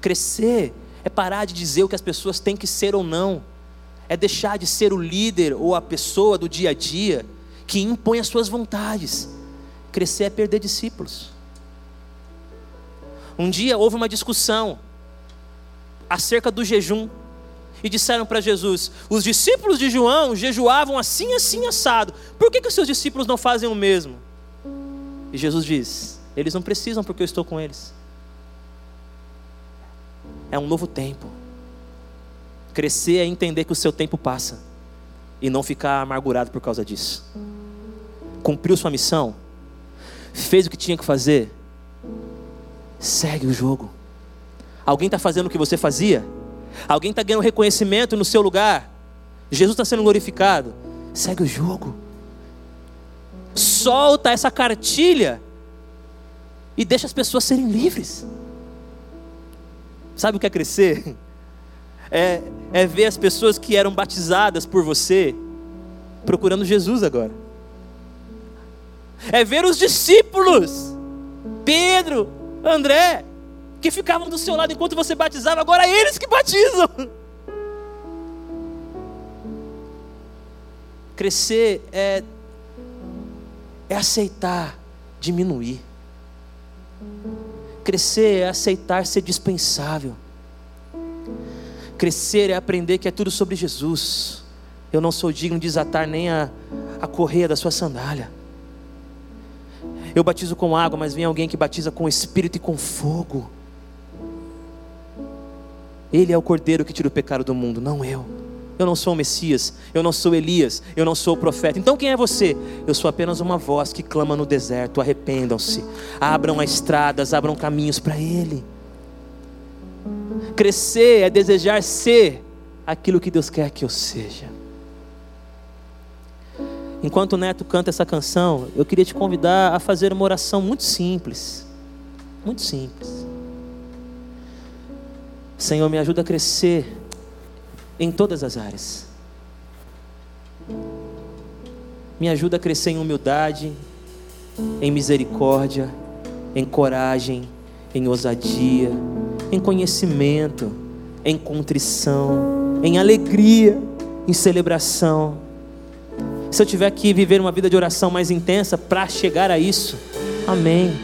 Crescer é parar de dizer o que as pessoas têm que ser ou não. É deixar de ser o líder ou a pessoa do dia a dia que impõe as suas vontades. Crescer é perder discípulos. Um dia houve uma discussão acerca do jejum e disseram para Jesus: os discípulos de João jejuavam assim, assim, assado. Por que, que os seus discípulos não fazem o mesmo? E Jesus diz: Eles não precisam porque eu estou com eles. É um novo tempo. Crescer é entender que o seu tempo passa e não ficar amargurado por causa disso. Cumpriu sua missão, fez o que tinha que fazer, segue o jogo. Alguém está fazendo o que você fazia? Alguém está ganhando reconhecimento no seu lugar? Jesus está sendo glorificado? Segue o jogo solta essa cartilha e deixa as pessoas serem livres. Sabe o que é crescer? É, é ver as pessoas que eram batizadas por você procurando Jesus agora. É ver os discípulos, Pedro, André, que ficavam do seu lado enquanto você batizava, agora é eles que batizam. Crescer é, é aceitar diminuir. Crescer é aceitar ser dispensável. Crescer é aprender que é tudo sobre Jesus. Eu não sou digno de desatar nem a, a correia da sua sandália. Eu batizo com água, mas vem alguém que batiza com espírito e com fogo. Ele é o cordeiro que tira o pecado do mundo, não eu. Eu não sou o Messias, eu não sou Elias, eu não sou o profeta. Então quem é você? Eu sou apenas uma voz que clama no deserto: arrependam-se, abram as estradas, abram caminhos para Ele. Crescer é desejar ser aquilo que Deus quer que eu seja. Enquanto o Neto canta essa canção, eu queria te convidar a fazer uma oração muito simples. Muito simples. Senhor, me ajuda a crescer em todas as áreas. Me ajuda a crescer em humildade, em misericórdia, em coragem, em ousadia, em conhecimento, em contrição, em alegria, em celebração se eu tiver que viver uma vida de oração mais intensa para chegar a isso, amém.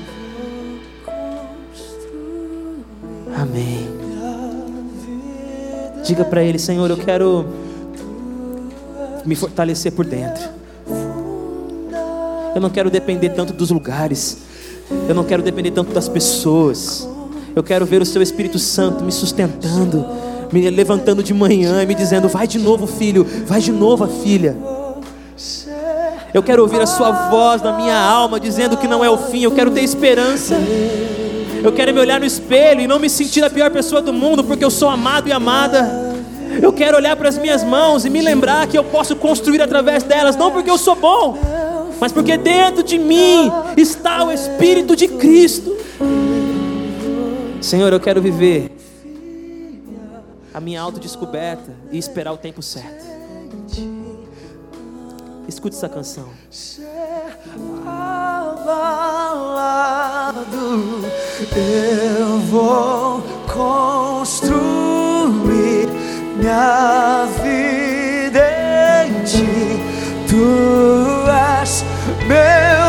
Amém. Diga para Ele, Senhor, eu quero me fortalecer por dentro. Eu não quero depender tanto dos lugares. Eu não quero depender tanto das pessoas. Eu quero ver o Seu Espírito Santo me sustentando, me levantando de manhã e me dizendo: vai de novo, filho, vai de novo, filha. Eu quero ouvir a Sua voz na minha alma dizendo que não é o fim. Eu quero ter esperança. Eu quero me olhar no espelho e não me sentir a pior pessoa do mundo porque eu sou amado e amada. Eu quero olhar para as minhas mãos e me lembrar que eu posso construir através delas, não porque eu sou bom, mas porque dentro de mim está o Espírito de Cristo. Senhor, eu quero viver a minha autodescoberta e esperar o tempo certo. Escute essa canção. Abalado, eu vou construir minha vida em ti. Tu és meu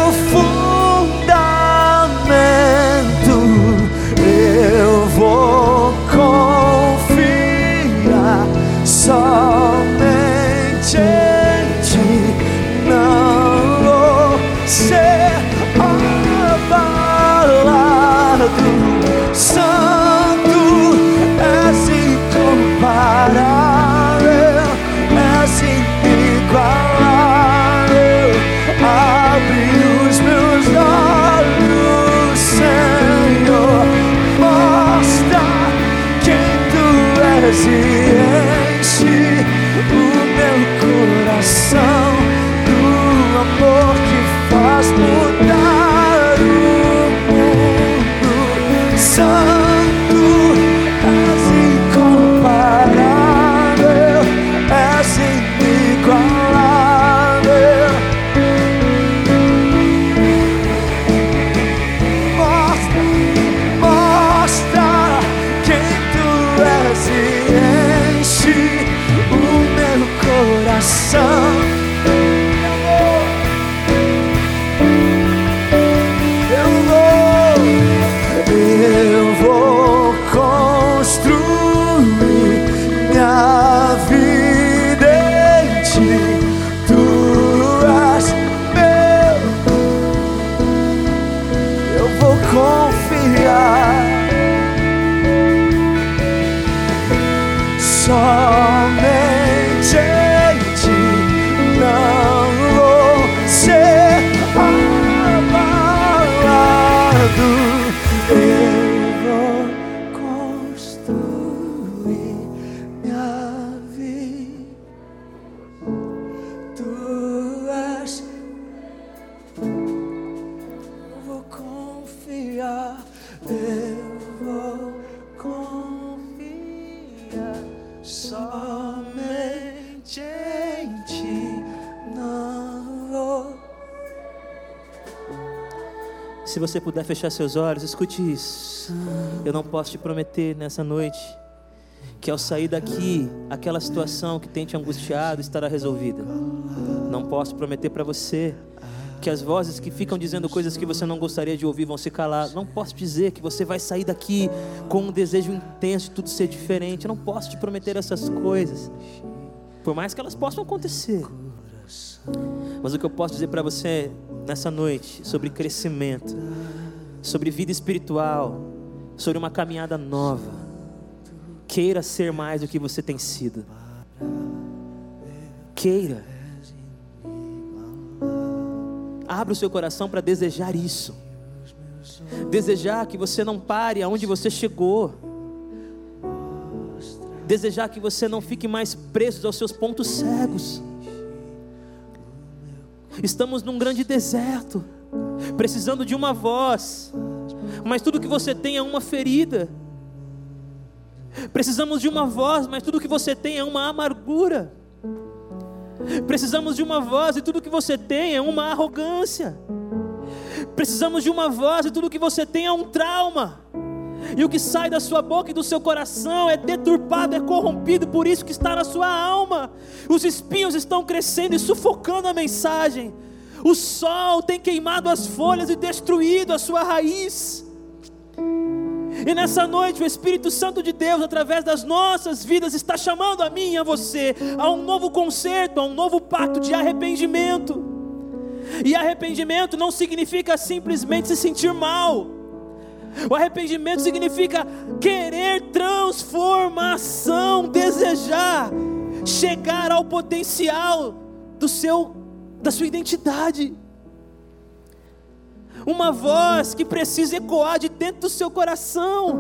você puder fechar seus olhos, escute isso. Eu não posso te prometer nessa noite que ao sair daqui, aquela situação que tem te angustiado estará resolvida. Não posso prometer para você que as vozes que ficam dizendo coisas que você não gostaria de ouvir vão se calar. Não posso dizer que você vai sair daqui com um desejo intenso de tudo ser diferente. Eu não posso te prometer essas coisas, por mais que elas possam acontecer. Mas o que eu posso dizer para você nessa noite sobre crescimento, sobre vida espiritual, sobre uma caminhada nova. Queira ser mais do que você tem sido. Queira. Abra o seu coração para desejar isso. Desejar que você não pare aonde você chegou. Desejar que você não fique mais preso aos seus pontos cegos. Estamos num grande deserto, precisando de uma voz, mas tudo que você tem é uma ferida. Precisamos de uma voz, mas tudo que você tem é uma amargura. Precisamos de uma voz e tudo que você tem é uma arrogância. Precisamos de uma voz e tudo que você tem é um trauma. E o que sai da sua boca e do seu coração é deturpado, é corrompido, por isso que está na sua alma. Os espinhos estão crescendo e sufocando a mensagem. O sol tem queimado as folhas e destruído a sua raiz. E nessa noite, o Espírito Santo de Deus, através das nossas vidas, está chamando a mim e a você a um novo concerto, a um novo pacto de arrependimento. E arrependimento não significa simplesmente se sentir mal. O arrependimento significa querer transformação, desejar chegar ao potencial do seu da sua identidade uma voz que precisa ecoar de dentro do seu coração.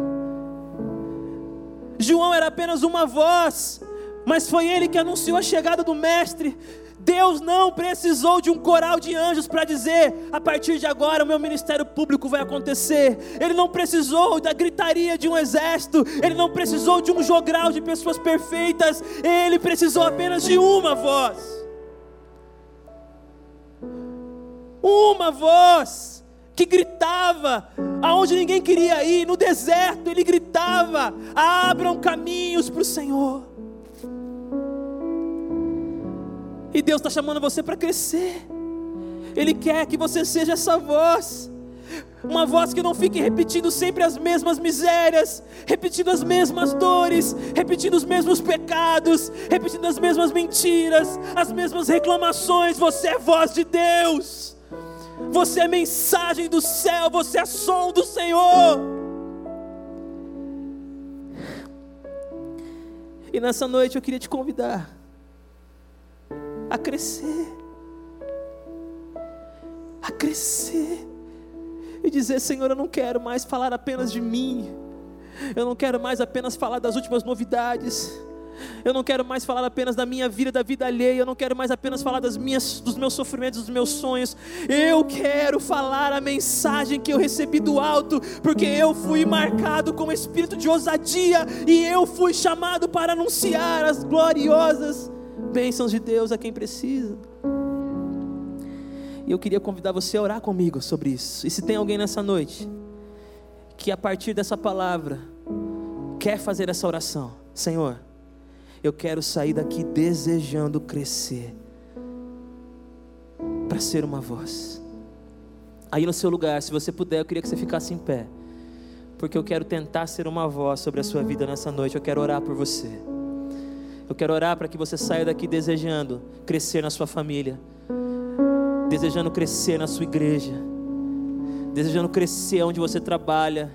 João era apenas uma voz, mas foi ele que anunciou a chegada do Mestre. Deus não precisou de um coral de anjos para dizer: a partir de agora o meu ministério público vai acontecer. Ele não precisou da gritaria de um exército, ele não precisou de um jogral de pessoas perfeitas, ele precisou apenas de uma voz. Uma voz que gritava aonde ninguém queria ir, no deserto, ele gritava: abram caminhos para o Senhor. E Deus está chamando você para crescer, Ele quer que você seja essa voz. Uma voz que não fique repetindo sempre as mesmas misérias, repetindo as mesmas dores, repetindo os mesmos pecados, repetindo as mesmas mentiras, as mesmas reclamações. Você é voz de Deus você é mensagem do céu, você é som do Senhor. E nessa noite eu queria te convidar a crescer, a crescer, e dizer: Senhor, eu não quero mais falar apenas de mim, eu não quero mais apenas falar das últimas novidades, eu não quero mais falar apenas da minha vida, da vida alheia. Eu não quero mais apenas falar das minhas, dos meus sofrimentos, dos meus sonhos. Eu quero falar a mensagem que eu recebi do alto, porque eu fui marcado com espírito de ousadia e eu fui chamado para anunciar as gloriosas bênçãos de Deus a quem precisa. E eu queria convidar você a orar comigo sobre isso. E se tem alguém nessa noite que a partir dessa palavra quer fazer essa oração, Senhor eu quero sair daqui desejando crescer para ser uma voz. Aí no seu lugar, se você puder, eu queria que você ficasse em pé, porque eu quero tentar ser uma voz sobre a sua vida nessa noite. Eu quero orar por você. Eu quero orar para que você saia daqui desejando crescer na sua família, desejando crescer na sua igreja, desejando crescer onde você trabalha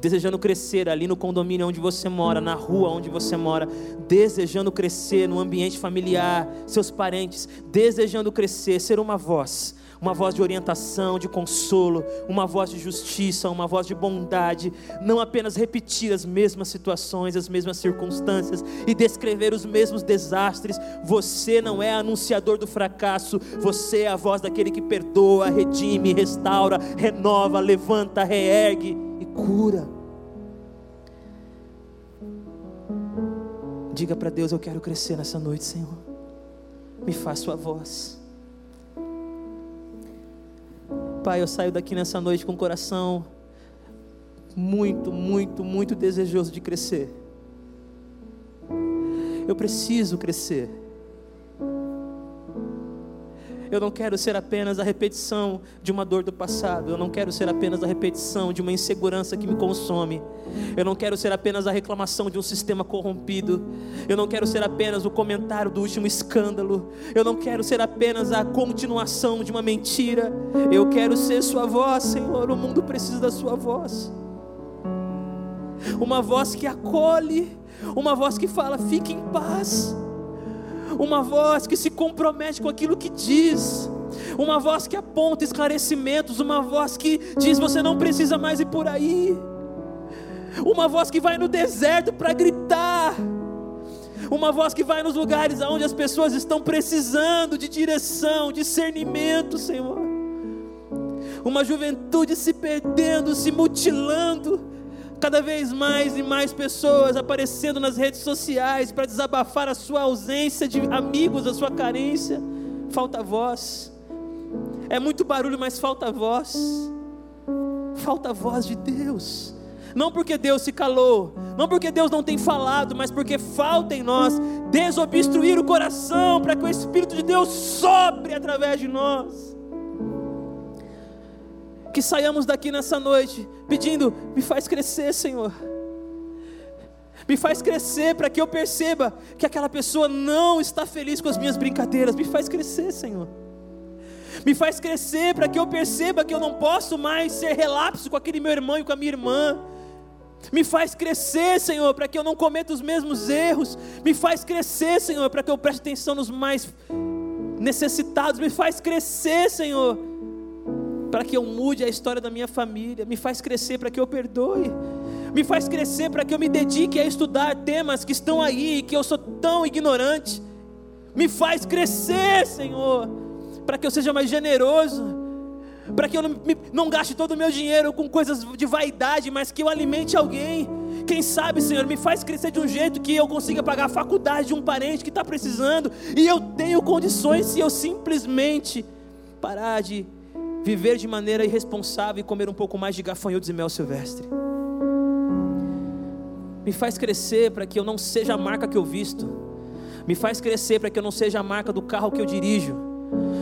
desejando crescer ali no condomínio onde você mora, na rua onde você mora, desejando crescer no ambiente familiar, seus parentes, desejando crescer, ser uma voz, uma voz de orientação, de consolo, uma voz de justiça, uma voz de bondade, não apenas repetir as mesmas situações, as mesmas circunstâncias e descrever os mesmos desastres. Você não é anunciador do fracasso, você é a voz daquele que perdoa, redime, restaura, renova, levanta, reergue cura. Diga para Deus: Eu quero crescer nessa noite, Senhor. Me faz Sua voz. Pai, eu saio daqui nessa noite com o coração muito, muito, muito desejoso de crescer. Eu preciso crescer. Eu não quero ser apenas a repetição de uma dor do passado. Eu não quero ser apenas a repetição de uma insegurança que me consome. Eu não quero ser apenas a reclamação de um sistema corrompido. Eu não quero ser apenas o comentário do último escândalo. Eu não quero ser apenas a continuação de uma mentira. Eu quero ser Sua voz, Senhor. O mundo precisa da Sua voz. Uma voz que acolhe, uma voz que fala: fique em paz uma voz que se compromete com aquilo que diz, uma voz que aponta esclarecimentos, uma voz que diz: você não precisa mais ir por aí, uma voz que vai no deserto para gritar, uma voz que vai nos lugares onde as pessoas estão precisando de direção, discernimento, Senhor. Uma juventude se perdendo, se mutilando, Cada vez mais e mais pessoas aparecendo nas redes sociais para desabafar a sua ausência de amigos, a sua carência. Falta voz. É muito barulho, mas falta voz. Falta voz de Deus. Não porque Deus se calou, não porque Deus não tem falado, mas porque falta em nós desobstruir o coração para que o Espírito de Deus sopre através de nós que saiamos daqui nessa noite pedindo: me faz crescer, Senhor. Me faz crescer para que eu perceba que aquela pessoa não está feliz com as minhas brincadeiras. Me faz crescer, Senhor. Me faz crescer para que eu perceba que eu não posso mais ser relapso com aquele meu irmão e com a minha irmã. Me faz crescer, Senhor, para que eu não cometa os mesmos erros. Me faz crescer, Senhor, para que eu preste atenção nos mais necessitados. Me faz crescer, Senhor, para que eu mude a história da minha família, me faz crescer para que eu perdoe, me faz crescer para que eu me dedique a estudar temas que estão aí, que eu sou tão ignorante, me faz crescer, Senhor, para que eu seja mais generoso, para que eu não, não gaste todo o meu dinheiro com coisas de vaidade, mas que eu alimente alguém. Quem sabe, Senhor, me faz crescer de um jeito que eu consiga pagar a faculdade de um parente que está precisando, e eu tenho condições se eu simplesmente parar de viver de maneira irresponsável e comer um pouco mais de gafanhotos e mel silvestre. Me faz crescer para que eu não seja a marca que eu visto. Me faz crescer para que eu não seja a marca do carro que eu dirijo.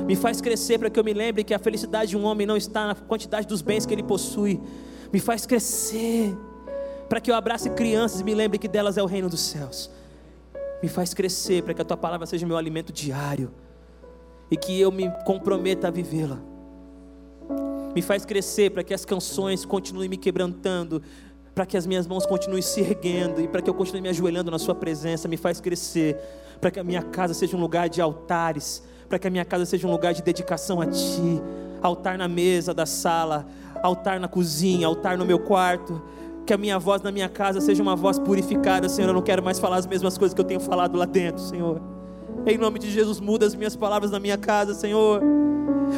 Me faz crescer para que eu me lembre que a felicidade de um homem não está na quantidade dos bens que ele possui. Me faz crescer para que eu abrace crianças e me lembre que delas é o reino dos céus. Me faz crescer para que a tua palavra seja meu alimento diário e que eu me comprometa a vivê-la me faz crescer para que as canções continuem me quebrantando, para que as minhas mãos continuem se erguendo e para que eu continue me ajoelhando na Sua presença, me faz crescer, para que a minha casa seja um lugar de altares, para que a minha casa seja um lugar de dedicação a Ti, altar na mesa da sala, altar na cozinha, altar no meu quarto, que a minha voz na minha casa seja uma voz purificada, Senhor. Eu não quero mais falar as mesmas coisas que eu tenho falado lá dentro, Senhor. Em nome de Jesus, muda as minhas palavras na minha casa, Senhor.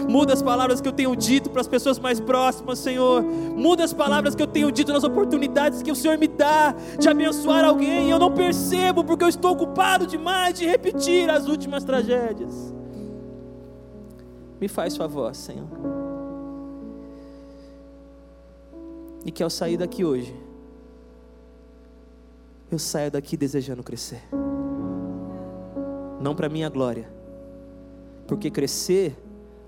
Muda as palavras que eu tenho dito para as pessoas mais próximas, Senhor. Muda as palavras que eu tenho dito nas oportunidades que o Senhor me dá de abençoar alguém. Eu não percebo porque eu estou ocupado demais de repetir as últimas tragédias. Me faz favor, Senhor. E que ao sair daqui hoje, eu saia daqui desejando crescer. Não para minha glória, porque crescer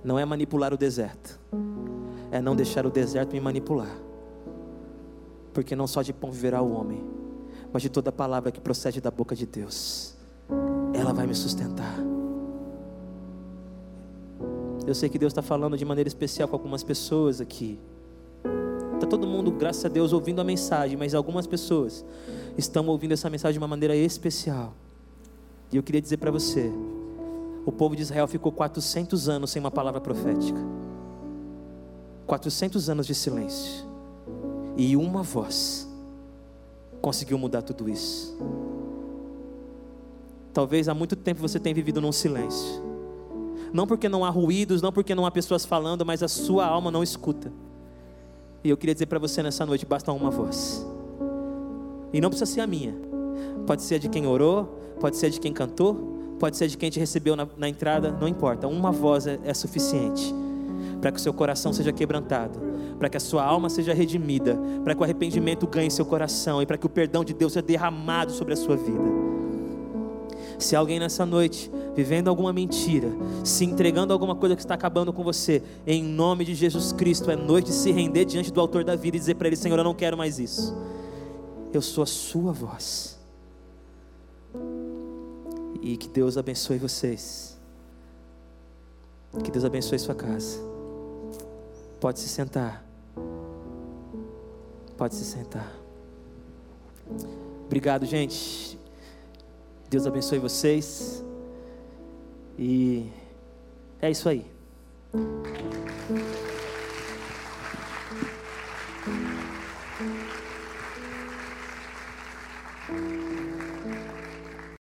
não é manipular o deserto, é não deixar o deserto me manipular. Porque não só de pão viverá o homem, mas de toda palavra que procede da boca de Deus, ela vai me sustentar. Eu sei que Deus está falando de maneira especial com algumas pessoas aqui. Está todo mundo, graças a Deus, ouvindo a mensagem, mas algumas pessoas estão ouvindo essa mensagem de uma maneira especial. E eu queria dizer para você, o povo de Israel ficou 400 anos sem uma palavra profética. 400 anos de silêncio. E uma voz conseguiu mudar tudo isso. Talvez há muito tempo você tenha vivido num silêncio. Não porque não há ruídos, não porque não há pessoas falando, mas a sua alma não escuta. E eu queria dizer para você nessa noite: basta uma voz. E não precisa ser a minha. Pode ser de quem orou, pode ser de quem cantou, pode ser de quem te recebeu na, na entrada, não importa, uma voz é, é suficiente para que o seu coração seja quebrantado, para que a sua alma seja redimida, para que o arrependimento ganhe seu coração e para que o perdão de Deus seja derramado sobre a sua vida. Se alguém nessa noite vivendo alguma mentira, se entregando a alguma coisa que está acabando com você, em nome de Jesus Cristo, é noite de se render diante do Autor da vida e dizer para Ele: Senhor, eu não quero mais isso. Eu sou a Sua voz. E que Deus abençoe vocês. Que Deus abençoe sua casa. Pode se sentar. Pode se sentar. Obrigado, gente. Deus abençoe vocês. E é isso aí.